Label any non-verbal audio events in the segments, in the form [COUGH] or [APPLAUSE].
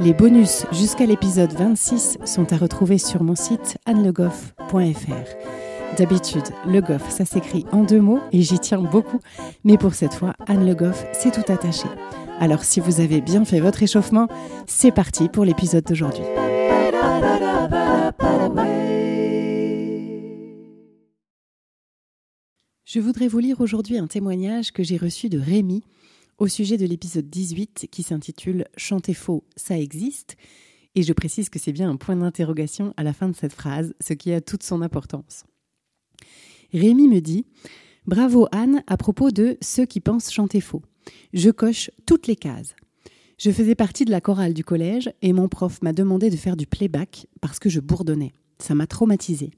Les bonus jusqu'à l'épisode 26 sont à retrouver sur mon site annelegoff.fr. D'habitude, Le Goff, ça s'écrit en deux mots et j'y tiens beaucoup, mais pour cette fois, Anne Le Goff, c'est tout attaché. Alors si vous avez bien fait votre échauffement, c'est parti pour l'épisode d'aujourd'hui. Je voudrais vous lire aujourd'hui un témoignage que j'ai reçu de Rémi au sujet de l'épisode 18 qui s'intitule Chanter faux, ça existe. Et je précise que c'est bien un point d'interrogation à la fin de cette phrase, ce qui a toute son importance. Rémi me dit Bravo Anne à propos de ceux qui pensent chanter faux. Je coche toutes les cases. Je faisais partie de la chorale du collège et mon prof m'a demandé de faire du playback parce que je bourdonnais. Ça m'a traumatisé.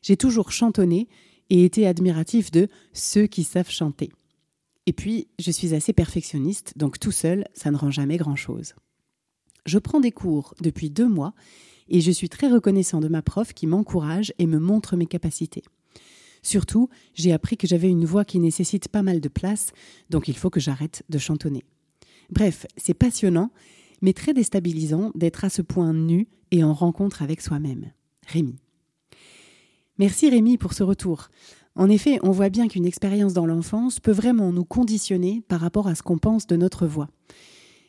J'ai toujours chantonné et été admiratif de ceux qui savent chanter. Et puis, je suis assez perfectionniste, donc tout seul, ça ne rend jamais grand-chose. Je prends des cours depuis deux mois et je suis très reconnaissant de ma prof qui m'encourage et me montre mes capacités. Surtout, j'ai appris que j'avais une voix qui nécessite pas mal de place, donc il faut que j'arrête de chantonner. Bref, c'est passionnant, mais très déstabilisant d'être à ce point nu et en rencontre avec soi-même. Rémi. Merci Rémi pour ce retour. En effet, on voit bien qu'une expérience dans l'enfance peut vraiment nous conditionner par rapport à ce qu'on pense de notre voix.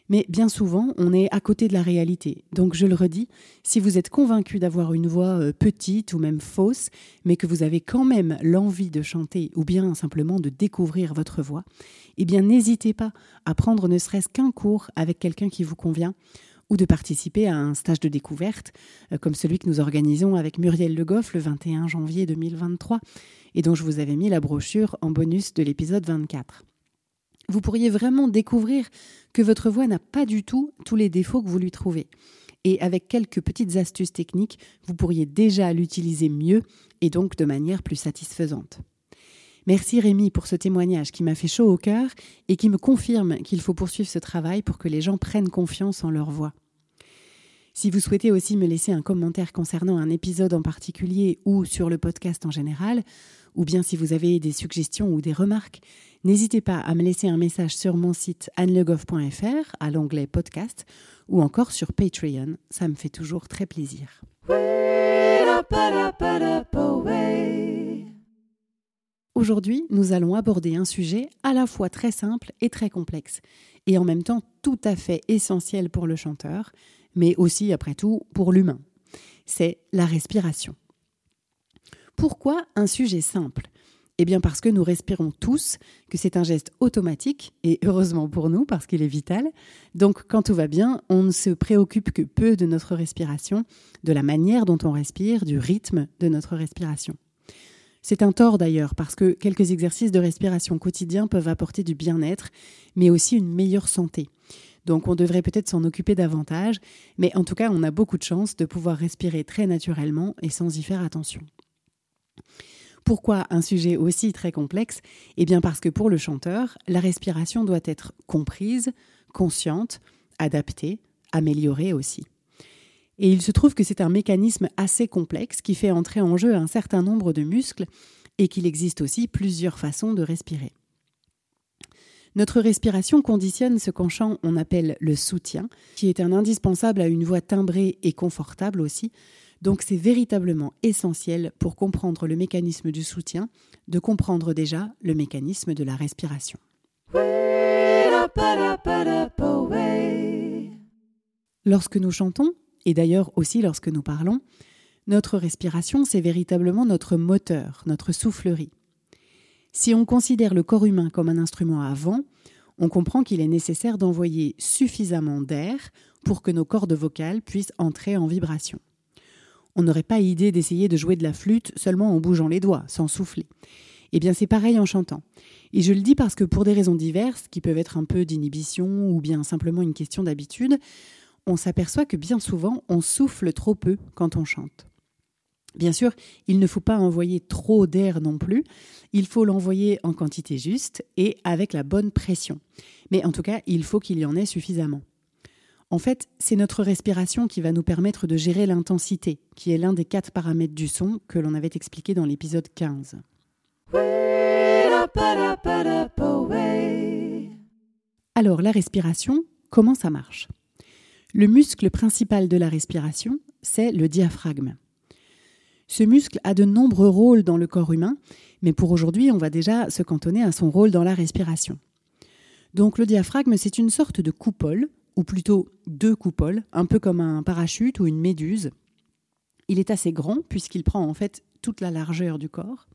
Mais bien souvent, on est à côté de la réalité. Donc je le redis, si vous êtes convaincu d'avoir une voix euh, petite ou même fausse, mais que vous avez quand même l'envie de chanter ou bien simplement de découvrir votre voix, eh bien n'hésitez pas à prendre ne serait-ce qu'un cours avec quelqu'un qui vous convient ou de participer à un stage de découverte euh, comme celui que nous organisons avec Muriel Le Goff le 21 janvier 2023 et dont je vous avais mis la brochure en bonus de l'épisode 24. Vous pourriez vraiment découvrir que votre voix n'a pas du tout tous les défauts que vous lui trouvez. Et avec quelques petites astuces techniques, vous pourriez déjà l'utiliser mieux et donc de manière plus satisfaisante. Merci Rémi pour ce témoignage qui m'a fait chaud au cœur et qui me confirme qu'il faut poursuivre ce travail pour que les gens prennent confiance en leur voix. Si vous souhaitez aussi me laisser un commentaire concernant un épisode en particulier ou sur le podcast en général, ou bien si vous avez des suggestions ou des remarques, n'hésitez pas à me laisser un message sur mon site annelegoff.fr à l'onglet podcast ou encore sur Patreon, ça me fait toujours très plaisir. Aujourd'hui, nous allons aborder un sujet à la fois très simple et très complexe, et en même temps tout à fait essentiel pour le chanteur, mais aussi, après tout, pour l'humain. C'est la respiration. Pourquoi un sujet simple? Eh bien parce que nous respirons tous, que c'est un geste automatique, et heureusement pour nous parce qu'il est vital. Donc quand tout va bien, on ne se préoccupe que peu de notre respiration, de la manière dont on respire, du rythme de notre respiration. C'est un tort d'ailleurs parce que quelques exercices de respiration quotidiens peuvent apporter du bien-être, mais aussi une meilleure santé. Donc on devrait peut-être s'en occuper davantage, mais en tout cas on a beaucoup de chance de pouvoir respirer très naturellement et sans y faire attention. Pourquoi un sujet aussi très complexe? Eh bien parce que pour le chanteur, la respiration doit être comprise, consciente, adaptée, améliorée aussi. Et il se trouve que c'est un mécanisme assez complexe qui fait entrer en jeu un certain nombre de muscles et qu'il existe aussi plusieurs façons de respirer. Notre respiration conditionne ce qu'en chant on appelle le soutien, qui est un indispensable à une voix timbrée et confortable aussi, donc c'est véritablement essentiel pour comprendre le mécanisme du soutien, de comprendre déjà le mécanisme de la respiration. Lorsque nous chantons, et d'ailleurs aussi lorsque nous parlons, notre respiration, c'est véritablement notre moteur, notre soufflerie. Si on considère le corps humain comme un instrument à vent, on comprend qu'il est nécessaire d'envoyer suffisamment d'air pour que nos cordes vocales puissent entrer en vibration on n'aurait pas idée d'essayer de jouer de la flûte seulement en bougeant les doigts, sans souffler. Eh bien, c'est pareil en chantant. Et je le dis parce que pour des raisons diverses, qui peuvent être un peu d'inhibition ou bien simplement une question d'habitude, on s'aperçoit que bien souvent, on souffle trop peu quand on chante. Bien sûr, il ne faut pas envoyer trop d'air non plus, il faut l'envoyer en quantité juste et avec la bonne pression. Mais en tout cas, il faut qu'il y en ait suffisamment. En fait, c'est notre respiration qui va nous permettre de gérer l'intensité, qui est l'un des quatre paramètres du son que l'on avait expliqué dans l'épisode 15. Alors, la respiration, comment ça marche? Le muscle principal de la respiration, c'est le diaphragme. Ce muscle a de nombreux rôles dans le corps humain, mais pour aujourd'hui, on va déjà se cantonner à son rôle dans la respiration. Donc le diaphragme, c'est une sorte de coupole, ou plutôt deux coupoles, un peu comme un parachute ou une méduse. Il est assez grand puisqu'il prend en fait toute la largeur du corps.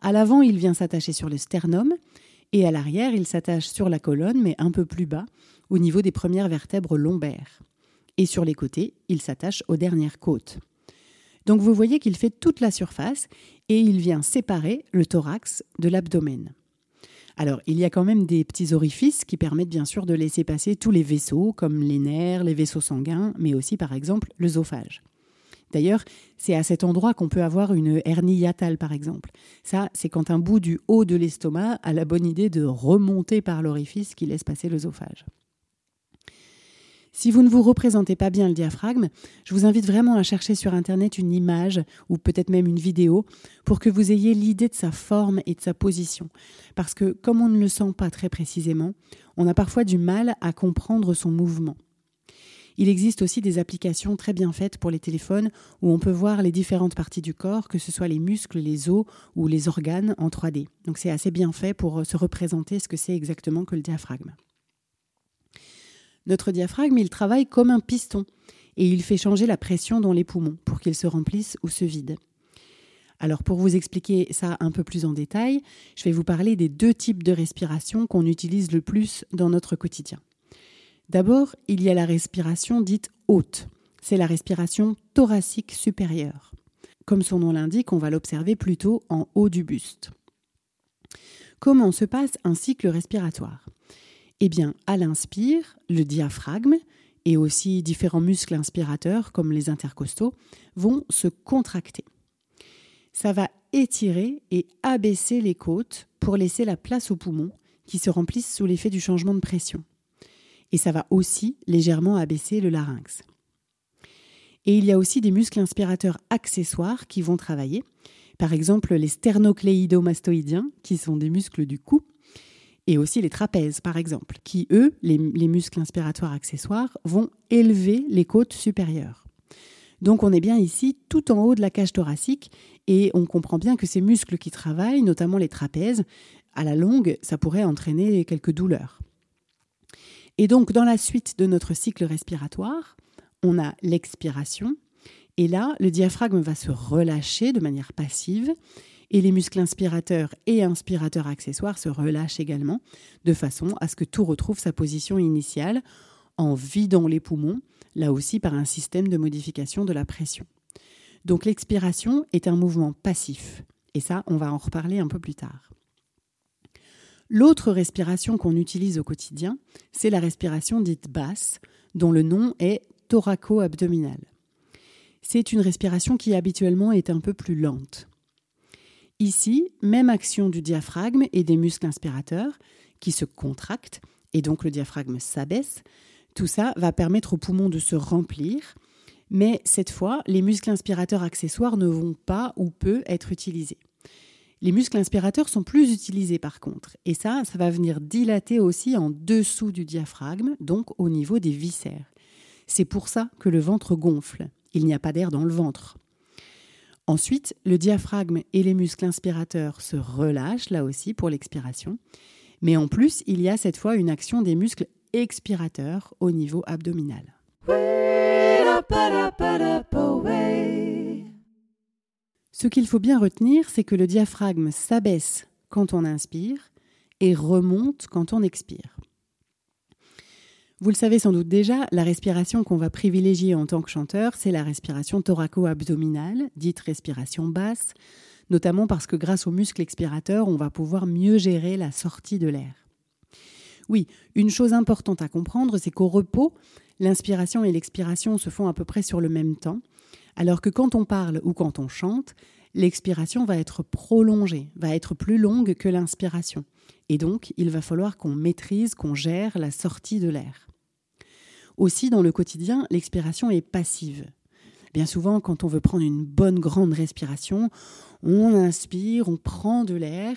À l'avant, il vient s'attacher sur le sternum, et à l'arrière, il s'attache sur la colonne, mais un peu plus bas, au niveau des premières vertèbres lombaires. Et sur les côtés, il s'attache aux dernières côtes. Donc vous voyez qu'il fait toute la surface et il vient séparer le thorax de l'abdomen. Alors, il y a quand même des petits orifices qui permettent bien sûr de laisser passer tous les vaisseaux, comme les nerfs, les vaisseaux sanguins, mais aussi par exemple l'œsophage. D'ailleurs, c'est à cet endroit qu'on peut avoir une hernie hiatale, par exemple. Ça, c'est quand un bout du haut de l'estomac a la bonne idée de remonter par l'orifice qui laisse passer l'œsophage. Si vous ne vous représentez pas bien le diaphragme, je vous invite vraiment à chercher sur Internet une image ou peut-être même une vidéo pour que vous ayez l'idée de sa forme et de sa position. Parce que comme on ne le sent pas très précisément, on a parfois du mal à comprendre son mouvement. Il existe aussi des applications très bien faites pour les téléphones où on peut voir les différentes parties du corps, que ce soit les muscles, les os ou les organes en 3D. Donc c'est assez bien fait pour se représenter ce que c'est exactement que le diaphragme. Notre diaphragme, il travaille comme un piston et il fait changer la pression dans les poumons pour qu'ils se remplissent ou se vident. Alors pour vous expliquer ça un peu plus en détail, je vais vous parler des deux types de respiration qu'on utilise le plus dans notre quotidien. D'abord, il y a la respiration dite haute. C'est la respiration thoracique supérieure. Comme son nom l'indique, on va l'observer plutôt en haut du buste. Comment se passe un cycle respiratoire? Eh bien, à l'inspire, le diaphragme et aussi différents muscles inspirateurs comme les intercostaux vont se contracter. Ça va étirer et abaisser les côtes pour laisser la place aux poumons qui se remplissent sous l'effet du changement de pression. Et ça va aussi légèrement abaisser le larynx. Et il y a aussi des muscles inspirateurs accessoires qui vont travailler. Par exemple, les sternocléidomastoïdiens, qui sont des muscles du cou, et aussi les trapèzes, par exemple, qui, eux, les, muscles inspiratoires accessoires, vont élever les côtes supérieures. Donc on est bien ici tout en haut de la cage thoracique et on comprend bien que ces muscles qui travaillent, notamment les trapèzes, à la longue, ça pourrait entraîner quelques douleurs. Et donc dans la suite de notre cycle respiratoire, on a l'expiration et là, le diaphragme va se relâcher de manière passive et les muscles inspirateurs et inspirateurs accessoires se relâchent également, de façon à ce que tout retrouve sa position initiale en vidant les poumons, là aussi par un système de modification de la pression. Donc l'expiration est un mouvement passif, et ça, on va en reparler un peu plus tard. L'autre respiration qu'on utilise au quotidien, c'est la respiration dite basse, dont le nom est thoraco-abdominale. C'est une respiration qui habituellement est un peu plus lente. Ici, même action du diaphragme et des muscles inspirateurs qui se contractent et donc le diaphragme s'abaisse. Tout ça va permettre aux poumons de se remplir, mais cette fois, les muscles inspirateurs accessoires ne vont pas ou peu être utilisés. Les muscles inspirateurs sont plus utilisés par contre, et ça, ça va venir dilater aussi en dessous du diaphragme, donc au niveau des viscères. C'est pour ça que le ventre gonfle. Il n'y a pas d'air dans le ventre. Ensuite, le diaphragme et les muscles inspirateurs se relâchent là aussi pour l'expiration. Mais en plus, il y a cette fois une action des muscles expirateurs au niveau abdominal. Ce qu'il faut bien retenir, c'est que le diaphragme s'abaisse quand on inspire et remonte quand on expire. Vous le savez sans doute déjà, la respiration qu'on va privilégier en tant que chanteur, c'est la respiration thoraco-abdominale, dite respiration basse, notamment parce que grâce aux muscles expirateurs, on va pouvoir mieux gérer la sortie de l'air. Oui, une chose importante à comprendre, c'est qu'au repos, l'inspiration et l'expiration se font à peu près sur le même temps, alors que quand on parle ou quand on chante, l'expiration va être prolongée, va être plus longue que l'inspiration. Et donc, il va falloir qu'on maîtrise, qu'on gère la sortie de l'air. Aussi, dans le quotidien, l'expiration est passive. Bien souvent, quand on veut prendre une bonne grande respiration, on inspire, on prend de l'air,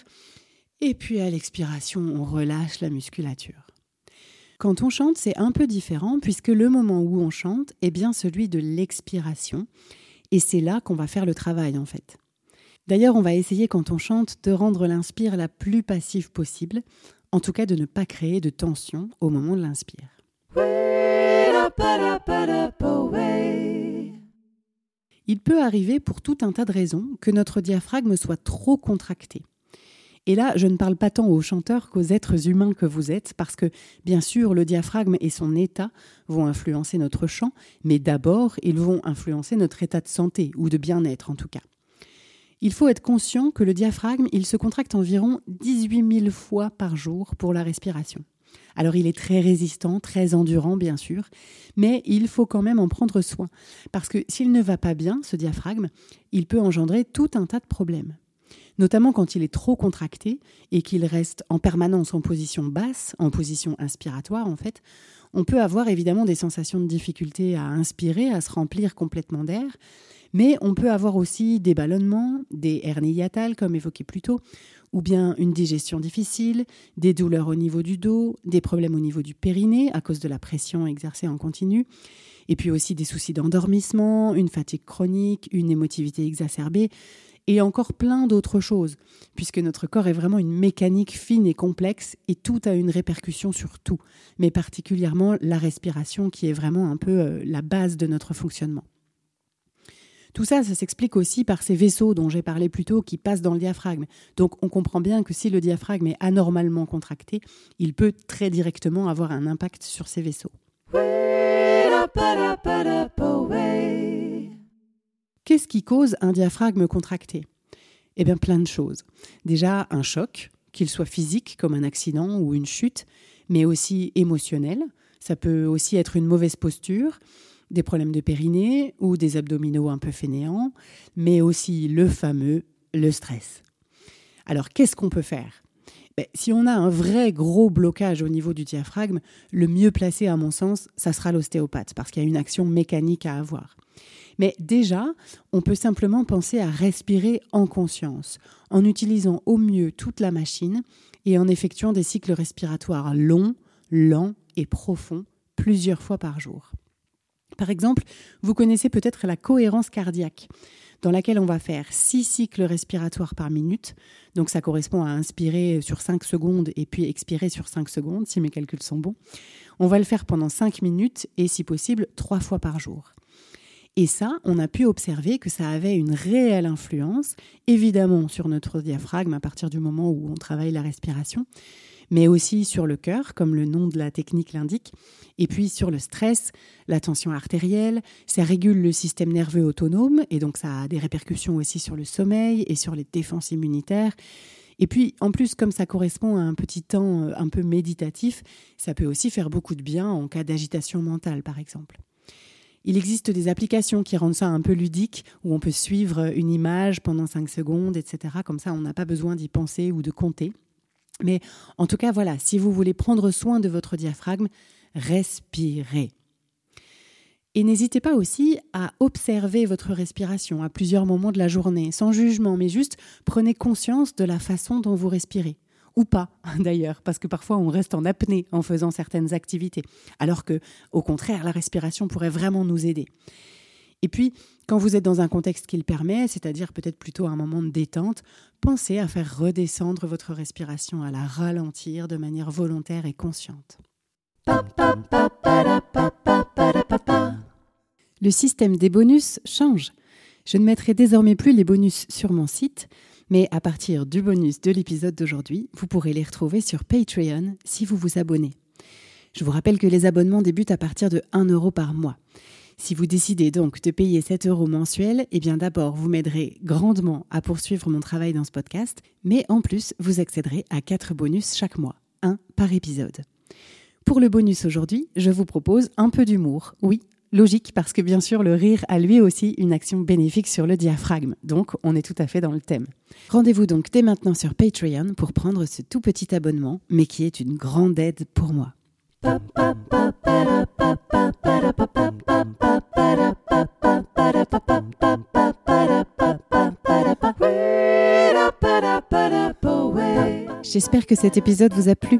et puis à l'expiration, on relâche la musculature. Quand on chante, c'est un peu différent puisque le moment où on chante est bien celui de l'expiration, et c'est là qu'on va faire le travail en fait. D'ailleurs, on va essayer quand on chante de rendre l'inspire la plus passive possible, en tout cas de ne pas créer de tension au moment de l'inspire. Il peut arriver pour tout un tas de raisons que notre diaphragme soit trop contracté. Et là, je ne parle pas tant aux chanteurs qu'aux êtres humains que vous êtes, parce que, bien sûr, le diaphragme et son état vont influencer notre chant, mais d'abord, ils vont influencer notre état de santé, ou de bien-être en tout cas. Il faut être conscient que le diaphragme, il se contracte environ 18 000 fois par jour pour la respiration. Alors il est très résistant, très endurant bien sûr, mais il faut quand même en prendre soin, parce que s'il ne va pas bien, ce diaphragme, il peut engendrer tout un tas de problèmes. Notamment quand il est trop contracté et qu'il reste en permanence en position basse, en position inspiratoire en fait, on peut avoir évidemment des sensations de difficulté à inspirer, à se remplir complètement d'air, mais on peut avoir aussi des ballonnements, des hernies hiatales, comme évoqué plus tôt, ou bien une digestion difficile, des douleurs au niveau du dos, des problèmes au niveau du périnée à cause de la pression exercée en continu, et puis aussi des soucis d'endormissement, une fatigue chronique, une émotivité exacerbée, et encore plein d'autres choses, puisque notre corps est vraiment une mécanique fine et complexe, et tout a une répercussion sur tout, mais particulièrement la respiration qui est vraiment un peu euh, la base de notre fonctionnement. Tout ça, ça s'explique aussi par ces vaisseaux dont j'ai parlé plus tôt qui passent dans le diaphragme. Donc on comprend bien que si le diaphragme est anormalement contracté, il peut très directement avoir un impact sur ces vaisseaux. Qu'est-ce qui cause un diaphragme contracté? Eh bien plein de choses. Déjà un choc, qu'il soit physique comme un accident ou une chute, mais aussi émotionnel. Ça peut aussi être une mauvaise posture, des problèmes de périnée ou des abdominaux un peu fainéants, mais aussi le fameux le stress. Alors qu'est-ce qu'on peut faire? Ben, Si on a un vrai gros blocage au niveau du diaphragme, le mieux placé à mon sens, ça sera l'ostéopathe, parce qu'il y a une action mécanique à avoir. Mais déjà, on peut simplement penser à respirer en conscience, en utilisant au mieux toute la machine et en effectuant des cycles respiratoires longs, lents et profonds plusieurs fois par jour. Par exemple, vous connaissez peut-être la cohérence cardiaque, dans laquelle on va faire 6 cycles respiratoires par minute. Donc ça correspond à inspirer sur 5 secondes et puis expirer sur 5 secondes, si mes calculs sont bons. On va le faire pendant 5 minutes et si possible 3 fois par jour. Et ça, on a pu observer que ça avait une réelle influence, évidemment sur notre diaphragme à partir du moment où on travaille la respiration, mais aussi sur le cœur, comme le nom de la technique l'indique, et puis sur le stress, la tension artérielle, ça régule le système nerveux autonome, et donc ça a des répercussions aussi sur le sommeil et sur les défenses immunitaires. Et puis, en plus, comme ça correspond à un petit temps euh, un peu méditatif, ça peut aussi faire beaucoup de bien en cas d'agitation mentale, par exemple. Il existe des applications qui rendent ça un peu ludique, où on peut suivre une image pendant 5 secondes, etc. Comme ça, on n'a pas besoin d'y penser ou de compter. Mais en tout cas, voilà, si vous voulez prendre soin de votre diaphragme, respirez. Et n'hésitez pas aussi à observer votre respiration à plusieurs moments de la journée, sans jugement, mais juste prenez conscience de la façon dont vous respirez. Ou pas, [LAUGHS] d'ailleurs, parce que parfois on reste en apnée en faisant certaines activités, alors que, au contraire, la respiration pourrait vraiment nous aider. Et puis, quand vous êtes dans un contexte qui le permet, c'est-à-dire peut-être plutôt un moment de détente, pensez à faire redescendre votre respiration, à la ralentir de manière volontaire et consciente. Le système des bonus change. Je ne mettrai désormais plus les bonus sur mon site, mais à partir du bonus de l'épisode d'aujourd'hui, vous pourrez les retrouver sur Patreon si vous vous abonnez. Je vous rappelle que les abonnements débutent à partir de 1 euro par mois. Si vous décidez donc de payer 7 euros mensuels, eh bien d'abord, vous m'aiderez grandement à poursuivre mon travail dans ce podcast, mais en plus, vous accéderez à 4 bonus chaque mois, un par épisode. Pour le bonus aujourd'hui, je vous propose un peu d'humour. Oui, logique parce que bien sûr le rire a lui aussi une action bénéfique sur le diaphragme. Donc on est tout à fait dans le thème. Rendez-vous donc dès maintenant sur Patreon pour prendre ce tout petit abonnement, mais qui est une grande aide pour moi. J'espère que cet épisode vous a plu.